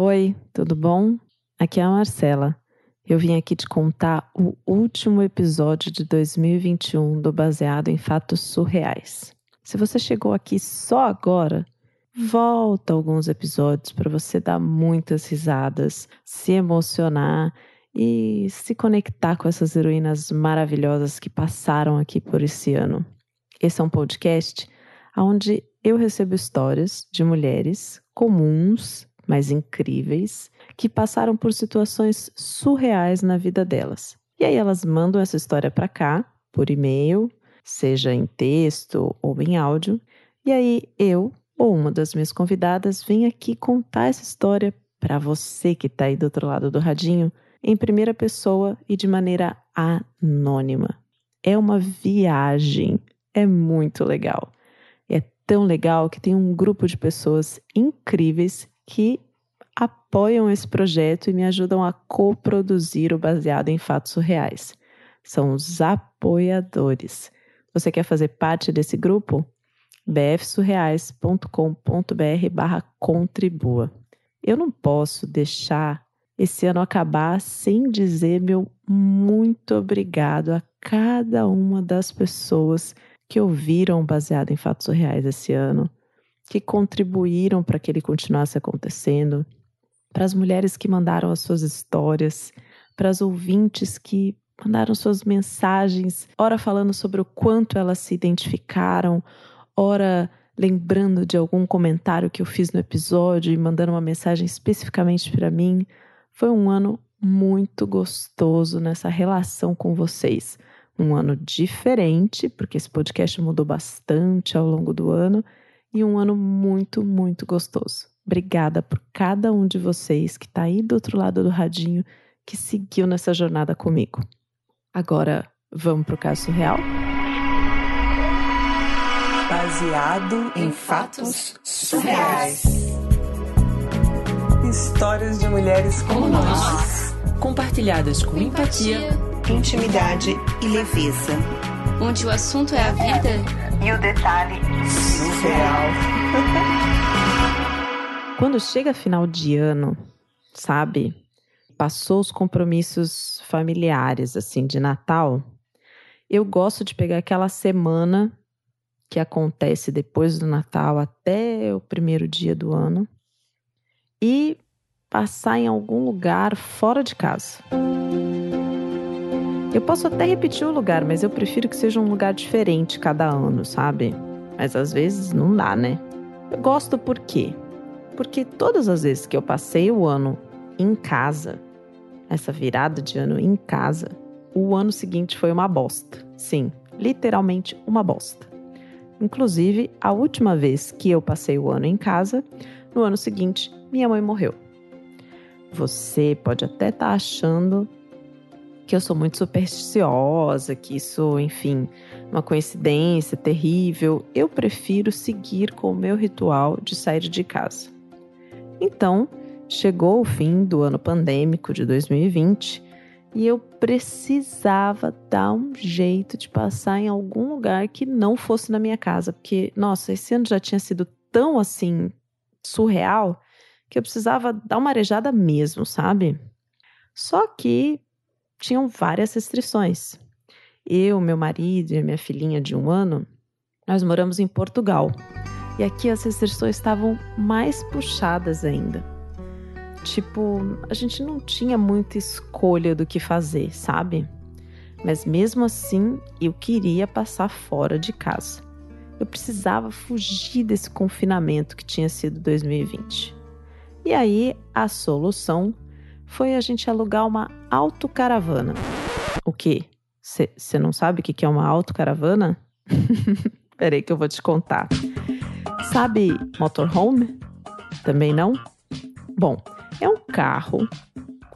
Oi, tudo bom? Aqui é a Marcela. Eu vim aqui te contar o último episódio de 2021 do Baseado em Fatos Surreais. Se você chegou aqui só agora, volta alguns episódios para você dar muitas risadas, se emocionar e se conectar com essas heroínas maravilhosas que passaram aqui por esse ano. Esse é um podcast onde eu recebo histórias de mulheres comuns mas incríveis, que passaram por situações surreais na vida delas. E aí elas mandam essa história para cá, por e-mail, seja em texto ou em áudio, e aí eu ou uma das minhas convidadas vem aqui contar essa história para você que está aí do outro lado do radinho, em primeira pessoa e de maneira anônima. É uma viagem, é muito legal. É tão legal que tem um grupo de pessoas incríveis que apoiam esse projeto e me ajudam a coproduzir o baseado em fatos reais. São os apoiadores. Você quer fazer parte desse grupo? bfsurreais.com.br barra contribua. Eu não posso deixar esse ano acabar sem dizer meu muito obrigado a cada uma das pessoas que ouviram baseado em fatos reais esse ano, que contribuíram para que ele continuasse acontecendo, para as mulheres que mandaram as suas histórias, para as ouvintes que mandaram suas mensagens, ora falando sobre o quanto elas se identificaram, ora lembrando de algum comentário que eu fiz no episódio e mandando uma mensagem especificamente para mim. Foi um ano muito gostoso nessa relação com vocês. Um ano diferente, porque esse podcast mudou bastante ao longo do ano, e um ano muito, muito gostoso. Obrigada por cada um de vocês que está aí do outro lado do radinho, que seguiu nessa jornada comigo. Agora, vamos para o caso real? Baseado em fatos surreais. Histórias de mulheres como nós. Compartilhadas com empatia, intimidade e leveza. Onde o assunto é a vida e o detalhe surreal. Quando chega final de ano, sabe? Passou os compromissos familiares, assim, de Natal. Eu gosto de pegar aquela semana que acontece depois do Natal até o primeiro dia do ano e passar em algum lugar fora de casa. Eu posso até repetir o lugar, mas eu prefiro que seja um lugar diferente cada ano, sabe? Mas às vezes não dá, né? Eu gosto por quê? Porque todas as vezes que eu passei o ano em casa, essa virada de ano em casa, o ano seguinte foi uma bosta. Sim, literalmente uma bosta. Inclusive, a última vez que eu passei o ano em casa, no ano seguinte, minha mãe morreu. Você pode até estar tá achando que eu sou muito supersticiosa, que isso, enfim, uma coincidência terrível. Eu prefiro seguir com o meu ritual de sair de casa. Então, chegou o fim do ano pandêmico de 2020 e eu precisava dar um jeito de passar em algum lugar que não fosse na minha casa, porque, nossa, esse ano já tinha sido tão assim surreal que eu precisava dar uma arejada mesmo, sabe? Só que tinham várias restrições. Eu, meu marido e minha filhinha de um ano, nós moramos em Portugal. E aqui as restrições estavam mais puxadas ainda. Tipo, a gente não tinha muita escolha do que fazer, sabe? Mas mesmo assim, eu queria passar fora de casa. Eu precisava fugir desse confinamento que tinha sido 2020. E aí, a solução foi a gente alugar uma autocaravana. O quê? Você não sabe o que é uma autocaravana? Peraí que eu vou te contar. Sabe motorhome? Também não? Bom, é um carro,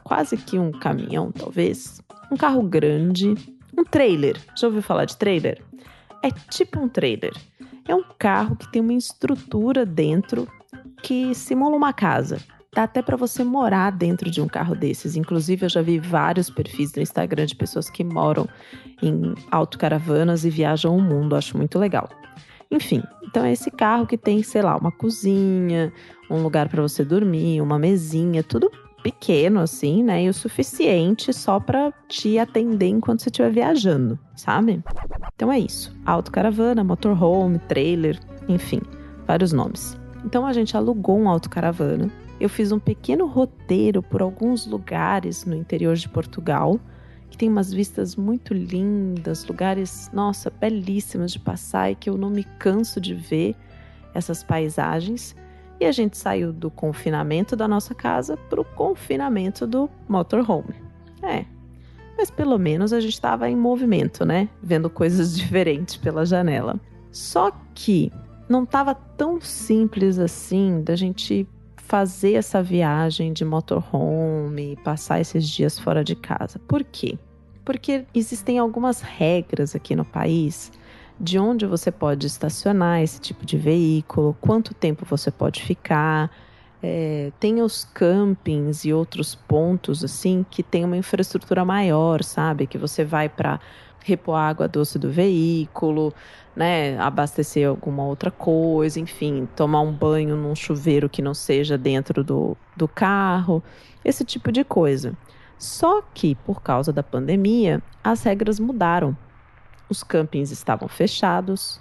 quase que um caminhão, talvez. Um carro grande, um trailer. Já ouviu falar de trailer? É tipo um trailer. É um carro que tem uma estrutura dentro que simula uma casa. Dá até para você morar dentro de um carro desses. Inclusive, eu já vi vários perfis no Instagram de pessoas que moram em autocaravanas e viajam o mundo. Acho muito legal. Enfim, então é esse carro que tem, sei lá, uma cozinha, um lugar para você dormir, uma mesinha, tudo pequeno assim, né? E o suficiente só para te atender enquanto você estiver viajando, sabe? Então é isso. Autocaravana, motorhome, trailer, enfim, vários nomes. Então a gente alugou um autocaravana. Eu fiz um pequeno roteiro por alguns lugares no interior de Portugal, que tem umas vistas muito lindas, lugares, nossa, belíssimos de passar e que eu não me canso de ver essas paisagens. E a gente saiu do confinamento da nossa casa para o confinamento do motorhome. É, mas pelo menos a gente estava em movimento, né? Vendo coisas diferentes pela janela. Só que não estava tão simples assim da gente fazer essa viagem de motorhome, passar esses dias fora de casa. Por quê? Porque existem algumas regras aqui no país de onde você pode estacionar esse tipo de veículo, quanto tempo você pode ficar. É, tem os campings e outros pontos assim que tem uma infraestrutura maior, sabe? Que você vai para repor água doce do veículo, né? Abastecer alguma outra coisa, enfim, tomar um banho num chuveiro que não seja dentro do, do carro, esse tipo de coisa. Só que por causa da pandemia, as regras mudaram os campings estavam fechados,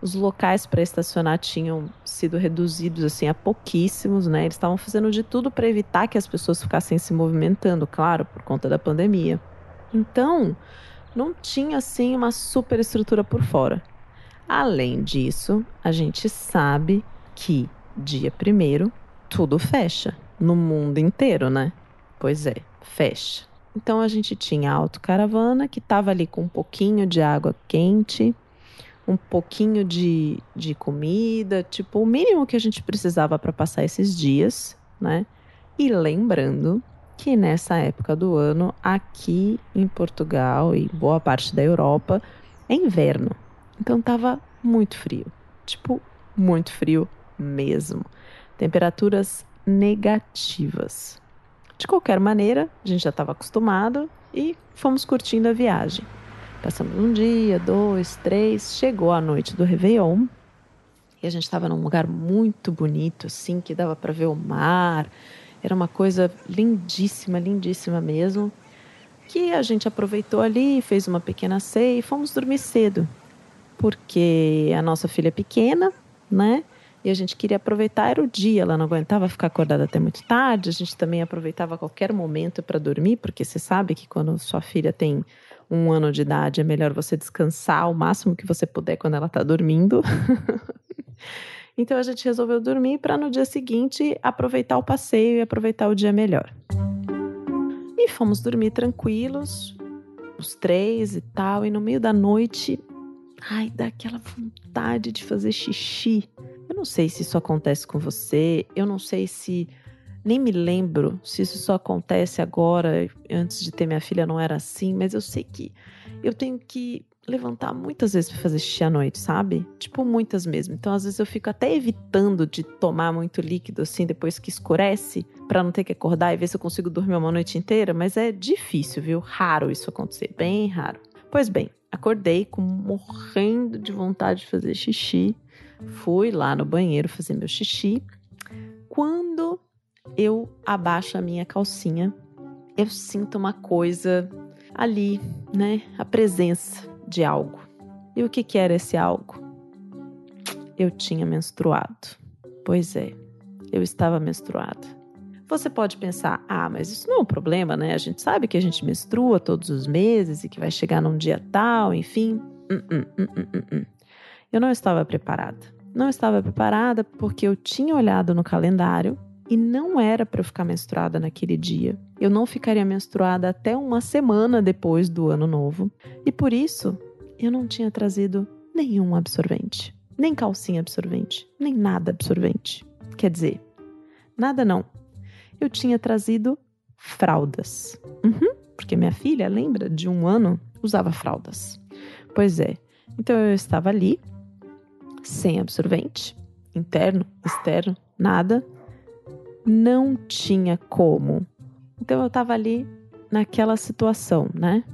os locais para estacionar tinham sido reduzidos assim a pouquíssimos, né? Eles estavam fazendo de tudo para evitar que as pessoas ficassem se movimentando, claro, por conta da pandemia. Então, não tinha assim uma super estrutura por fora. Além disso, a gente sabe que dia primeiro tudo fecha no mundo inteiro, né? Pois é, fecha. Então a gente tinha a autocaravana que estava ali com um pouquinho de água quente, um pouquinho de, de comida, tipo o mínimo que a gente precisava para passar esses dias, né? E lembrando que nessa época do ano, aqui em Portugal e boa parte da Europa, é inverno. Então tava muito frio. Tipo, muito frio mesmo. Temperaturas negativas. De qualquer maneira, a gente já estava acostumado e fomos curtindo a viagem. Passamos um dia, dois, três, chegou a noite do Réveillon e a gente estava num lugar muito bonito, assim, que dava para ver o mar. Era uma coisa lindíssima, lindíssima mesmo. Que a gente aproveitou ali, fez uma pequena ceia e fomos dormir cedo. Porque a nossa filha é pequena, né? e a gente queria aproveitar era o dia, ela não aguentava ficar acordada até muito tarde, a gente também aproveitava qualquer momento para dormir, porque você sabe que quando sua filha tem um ano de idade é melhor você descansar o máximo que você puder quando ela está dormindo. então a gente resolveu dormir para no dia seguinte aproveitar o passeio e aproveitar o dia melhor. E fomos dormir tranquilos, os três e tal, e no meio da noite, ai, dá aquela vontade de fazer xixi. Eu não sei se isso acontece com você, eu não sei se. Nem me lembro se isso só acontece agora, antes de ter minha filha não era assim, mas eu sei que eu tenho que levantar muitas vezes para fazer xixi à noite, sabe? Tipo, muitas mesmo. Então, às vezes eu fico até evitando de tomar muito líquido assim depois que escurece, para não ter que acordar e ver se eu consigo dormir uma noite inteira, mas é difícil, viu? Raro isso acontecer, bem raro. Pois bem, acordei com morrendo de vontade de fazer xixi. Fui lá no banheiro fazer meu xixi. Quando eu abaixo a minha calcinha, eu sinto uma coisa ali, né? A presença de algo. E o que, que era esse algo? Eu tinha menstruado. Pois é, eu estava menstruada. Você pode pensar, ah, mas isso não é um problema, né? A gente sabe que a gente menstrua todos os meses e que vai chegar num dia tal, enfim. Uh, uh, uh, eu não estava preparada. Não estava preparada porque eu tinha olhado no calendário e não era para eu ficar menstruada naquele dia. Eu não ficaria menstruada até uma semana depois do ano novo. E por isso, eu não tinha trazido nenhum absorvente, nem calcinha absorvente, nem nada absorvente. Quer dizer, nada não. Eu tinha trazido fraldas. Uhum, porque minha filha, lembra, de um ano, usava fraldas. Pois é. Então eu estava ali sem absorvente, interno, externo, nada, não tinha como. Então eu estava ali naquela situação, né?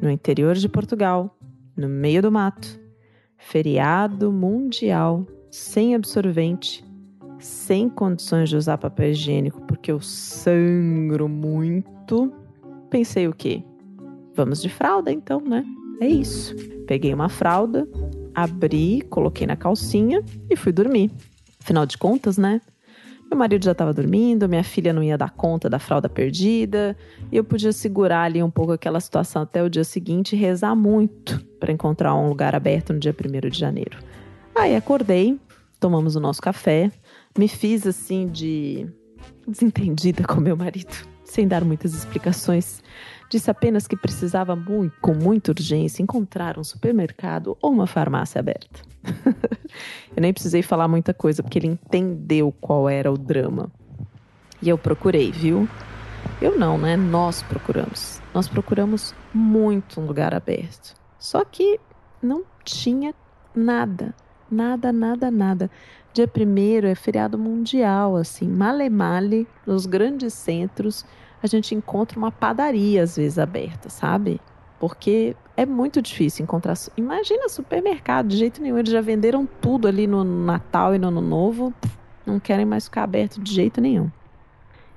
No interior de Portugal, no meio do mato, feriado mundial, sem absorvente, sem condições de usar papel higiênico, porque eu sangro muito. Pensei o quê? Vamos de fralda então, né? É isso. Peguei uma fralda, abri, coloquei na calcinha e fui dormir. Afinal de contas, né? Meu marido já estava dormindo, minha filha não ia dar conta da fralda perdida, e eu podia segurar ali um pouco aquela situação até o dia seguinte e rezar muito para encontrar um lugar aberto no dia 1 de janeiro. Aí acordei, tomamos o nosso café, me fiz assim de desentendida com meu marido, sem dar muitas explicações. Disse apenas que precisava muito, com muita urgência, encontrar um supermercado ou uma farmácia aberta. eu nem precisei falar muita coisa, porque ele entendeu qual era o drama. E eu procurei, viu? Eu não, né? Nós procuramos. Nós procuramos muito um lugar aberto. Só que não tinha nada. Nada, nada, nada. Dia primeiro é feriado mundial, assim, male male, nos grandes centros a gente encontra uma padaria às vezes aberta, sabe? Porque é muito difícil encontrar. Imagina supermercado, de jeito nenhum. Eles já venderam tudo ali no Natal e no Ano Novo. Não querem mais ficar aberto de jeito nenhum.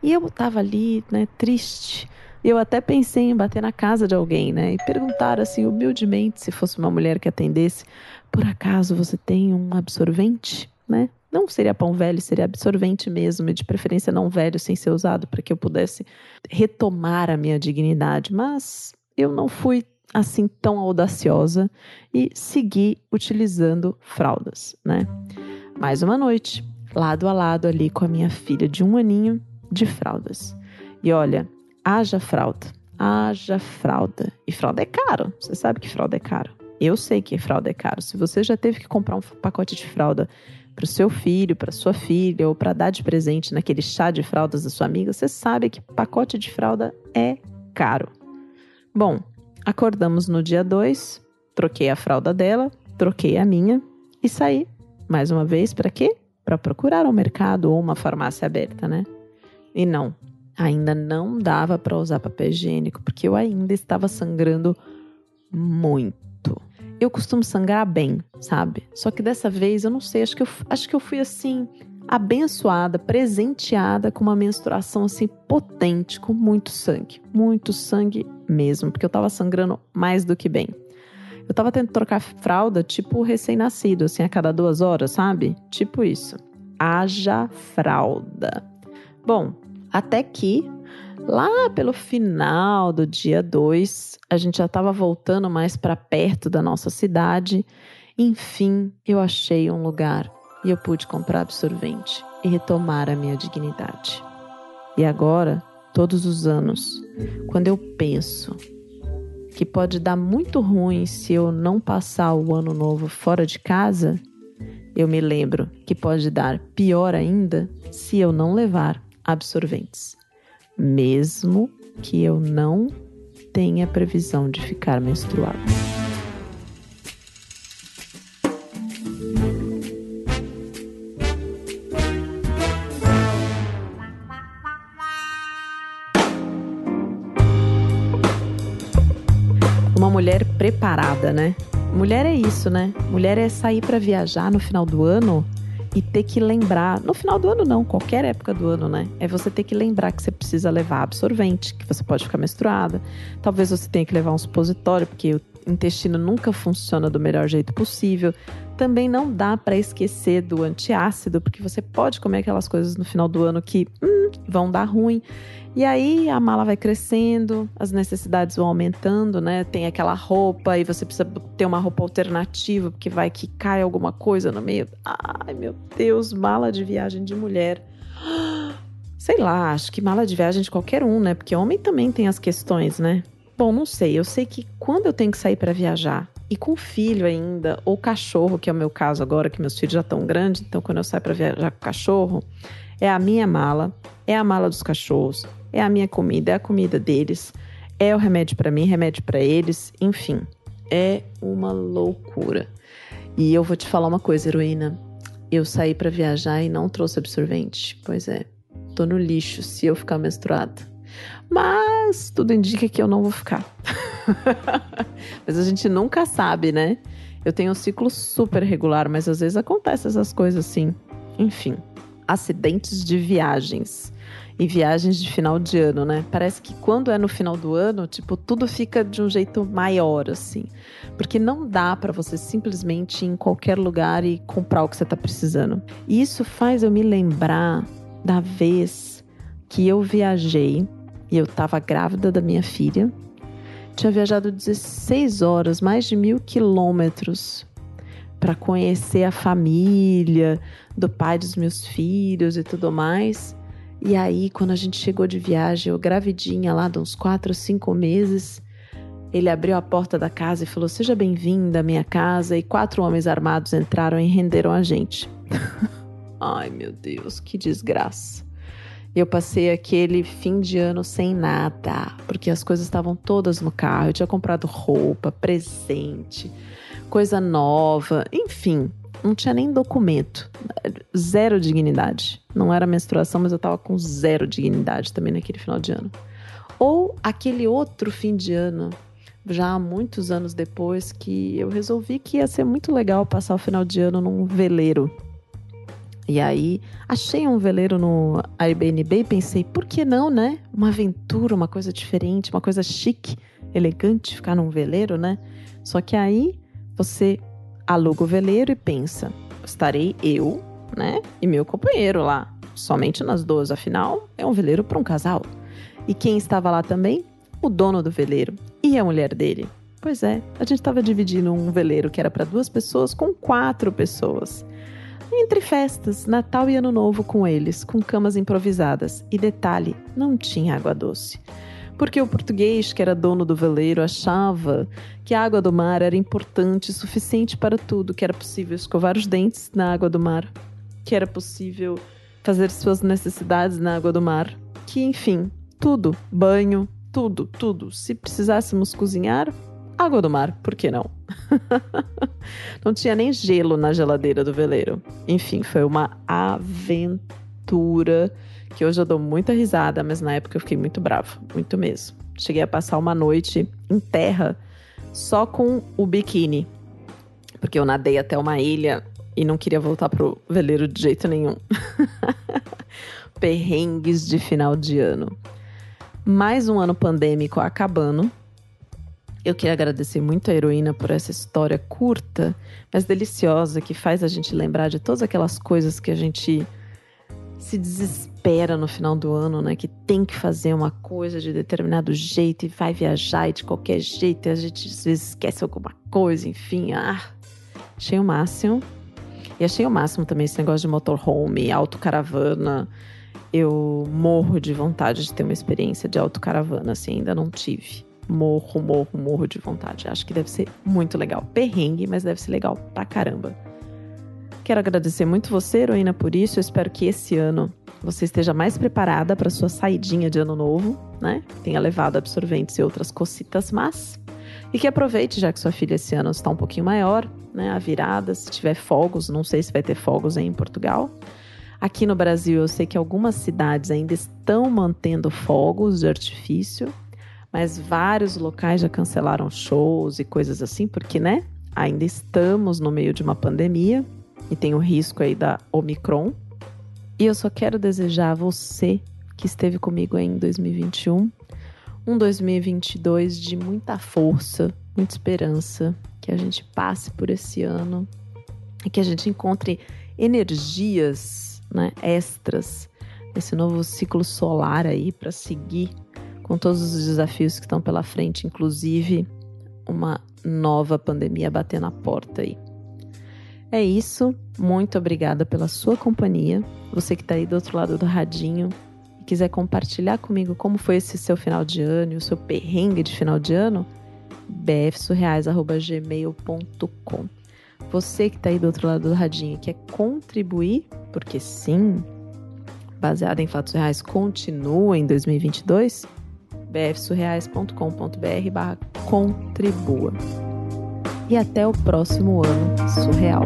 E eu estava ali, né, triste. Eu até pensei em bater na casa de alguém, né? E perguntar assim, humildemente, se fosse uma mulher que atendesse: por acaso você tem um absorvente, né? Não seria pão velho, seria absorvente mesmo, e de preferência não velho, sem ser usado, para que eu pudesse retomar a minha dignidade. Mas eu não fui assim tão audaciosa e segui utilizando fraldas, né? Mais uma noite, lado a lado ali com a minha filha de um aninho de fraldas. E olha, haja fralda, haja fralda. E fralda é caro, você sabe que fralda é caro. Eu sei que fralda é caro. Se você já teve que comprar um pacote de fralda para o seu filho, para sua filha, ou para dar de presente naquele chá de fraldas da sua amiga, você sabe que pacote de fralda é caro. Bom, acordamos no dia 2, troquei a fralda dela, troquei a minha e saí. Mais uma vez, para quê? Para procurar um mercado ou uma farmácia aberta, né? E não, ainda não dava para usar papel higiênico, porque eu ainda estava sangrando muito. Eu costumo sangrar bem, sabe? Só que dessa vez eu não sei, acho que eu, acho que eu fui assim abençoada, presenteada com uma menstruação assim potente, com muito sangue, muito sangue mesmo, porque eu tava sangrando mais do que bem. Eu tava tentando trocar fralda, tipo recém-nascido, assim, a cada duas horas, sabe? Tipo isso. Haja fralda. Bom, até que Lá pelo final do dia 2, a gente já estava voltando mais para perto da nossa cidade. Enfim, eu achei um lugar e eu pude comprar absorvente e retomar a minha dignidade. E agora, todos os anos, quando eu penso que pode dar muito ruim se eu não passar o ano novo fora de casa, eu me lembro que pode dar pior ainda se eu não levar absorventes mesmo que eu não tenha previsão de ficar menstruada. Uma mulher preparada, né? Mulher é isso, né? Mulher é sair para viajar no final do ano e ter que lembrar, no final do ano não, qualquer época do ano, né? É você ter que lembrar que você precisa levar absorvente, que você pode ficar menstruada. Talvez você tenha que levar um supositório, porque o intestino nunca funciona do melhor jeito possível. Também não dá para esquecer do antiácido, porque você pode comer aquelas coisas no final do ano que hum, vão dar ruim. E aí a mala vai crescendo, as necessidades vão aumentando, né? Tem aquela roupa e você precisa ter uma roupa alternativa, porque vai que cai alguma coisa no meio. Ai, meu Deus, mala de viagem de mulher. Sei lá, acho que mala de viagem de qualquer um, né? Porque homem também tem as questões, né? Bom, não sei. Eu sei que quando eu tenho que sair para viajar e com filho ainda, ou cachorro, que é o meu caso agora, que meus filhos já estão grandes, então quando eu saio para viajar com cachorro, é a minha mala, é a mala dos cachorros, é a minha comida, é a comida deles, é o remédio para mim, remédio para eles, enfim, é uma loucura. E eu vou te falar uma coisa, heroína. Eu saí para viajar e não trouxe absorvente. Pois é, tô no lixo se eu ficar menstruada. Mas tudo indica que eu não vou ficar. Mas a gente nunca sabe, né? Eu tenho um ciclo super regular, mas às vezes acontecem essas coisas assim. Enfim, acidentes de viagens e viagens de final de ano, né? Parece que quando é no final do ano, tipo, tudo fica de um jeito maior, assim. Porque não dá para você simplesmente ir em qualquer lugar e comprar o que você tá precisando. E isso faz eu me lembrar da vez que eu viajei e eu tava grávida da minha filha. Tinha viajado 16 horas, mais de mil quilômetros para conhecer a família do pai dos meus filhos e tudo mais. E aí, quando a gente chegou de viagem, eu gravidinha lá de uns quatro, cinco meses, ele abriu a porta da casa e falou: Seja bem-vinda à minha casa. E quatro homens armados entraram e renderam a gente. Ai, meu Deus, que desgraça. Eu passei aquele fim de ano sem nada, porque as coisas estavam todas no carro. Eu tinha comprado roupa, presente, coisa nova, enfim, não tinha nem documento. Zero dignidade. Não era menstruação, mas eu tava com zero dignidade também naquele final de ano. Ou aquele outro fim de ano, já há muitos anos depois, que eu resolvi que ia ser muito legal passar o final de ano num veleiro. E aí, achei um veleiro no Airbnb e pensei, por que não, né? Uma aventura, uma coisa diferente, uma coisa chique, elegante, ficar num veleiro, né? Só que aí você aluga o veleiro e pensa: estarei eu, né, e meu companheiro lá, somente nós duas, afinal, é um veleiro para um casal. E quem estava lá também? O dono do veleiro e a mulher dele. Pois é, a gente estava dividindo um veleiro que era para duas pessoas com quatro pessoas. Entre festas, Natal e Ano Novo com eles, com camas improvisadas. E detalhe, não tinha água doce porque o português, que era dono do veleiro, achava que a água do mar era importante e suficiente para tudo, que era possível escovar os dentes na água do mar, que era possível fazer suas necessidades na água do mar, que enfim, tudo, banho, tudo, tudo. Se precisássemos cozinhar, água do mar, por que não? não tinha nem gelo na geladeira do veleiro. Enfim, foi uma aventura que hoje eu dou muita risada, mas na época eu fiquei muito bravo, muito mesmo. Cheguei a passar uma noite em terra só com o biquíni, porque eu nadei até uma ilha e não queria voltar pro veleiro de jeito nenhum. Perrengues de final de ano. Mais um ano pandêmico acabando. Eu queria agradecer muito a heroína por essa história curta, mas deliciosa, que faz a gente lembrar de todas aquelas coisas que a gente se desespera no final do ano, né? Que tem que fazer uma coisa de determinado jeito e vai viajar e de qualquer jeito, e a gente às vezes esquece alguma coisa, enfim. Ah, achei o máximo. E achei o máximo também esse negócio de motorhome, autocaravana. Eu morro de vontade de ter uma experiência de autocaravana, assim, ainda não tive. Morro, morro, morro de vontade. Acho que deve ser muito legal. Perrengue, mas deve ser legal pra caramba. Quero agradecer muito você, heroína, por isso. Eu espero que esse ano você esteja mais preparada para sua saidinha de ano novo, né? Tenha levado absorventes e outras cocitas, mas e que aproveite já que sua filha esse ano está um pouquinho maior, né? A virada, se tiver fogos, não sei se vai ter fogos aí em Portugal. Aqui no Brasil, eu sei que algumas cidades ainda estão mantendo fogos de artifício, mas vários locais já cancelaram shows e coisas assim, porque, né? Ainda estamos no meio de uma pandemia e tem o risco aí da Omicron. E eu só quero desejar a você que esteve comigo aí em 2021 um 2022 de muita força, muita esperança, que a gente passe por esse ano e que a gente encontre energias né, extras nesse novo ciclo solar aí para seguir com todos os desafios que estão pela frente, inclusive uma nova pandemia bater na porta aí. É isso. Muito obrigada pela sua companhia. Você que está aí do outro lado do radinho e quiser compartilhar comigo como foi esse seu final de ano e o seu perrengue de final de ano, bfsurreais.gmail.com. Você que está aí do outro lado do radinho e quer contribuir, porque sim, baseado em fatos reais, continua em 2022, bfsurreais.com.br barra contribua e até o próximo ano surreal.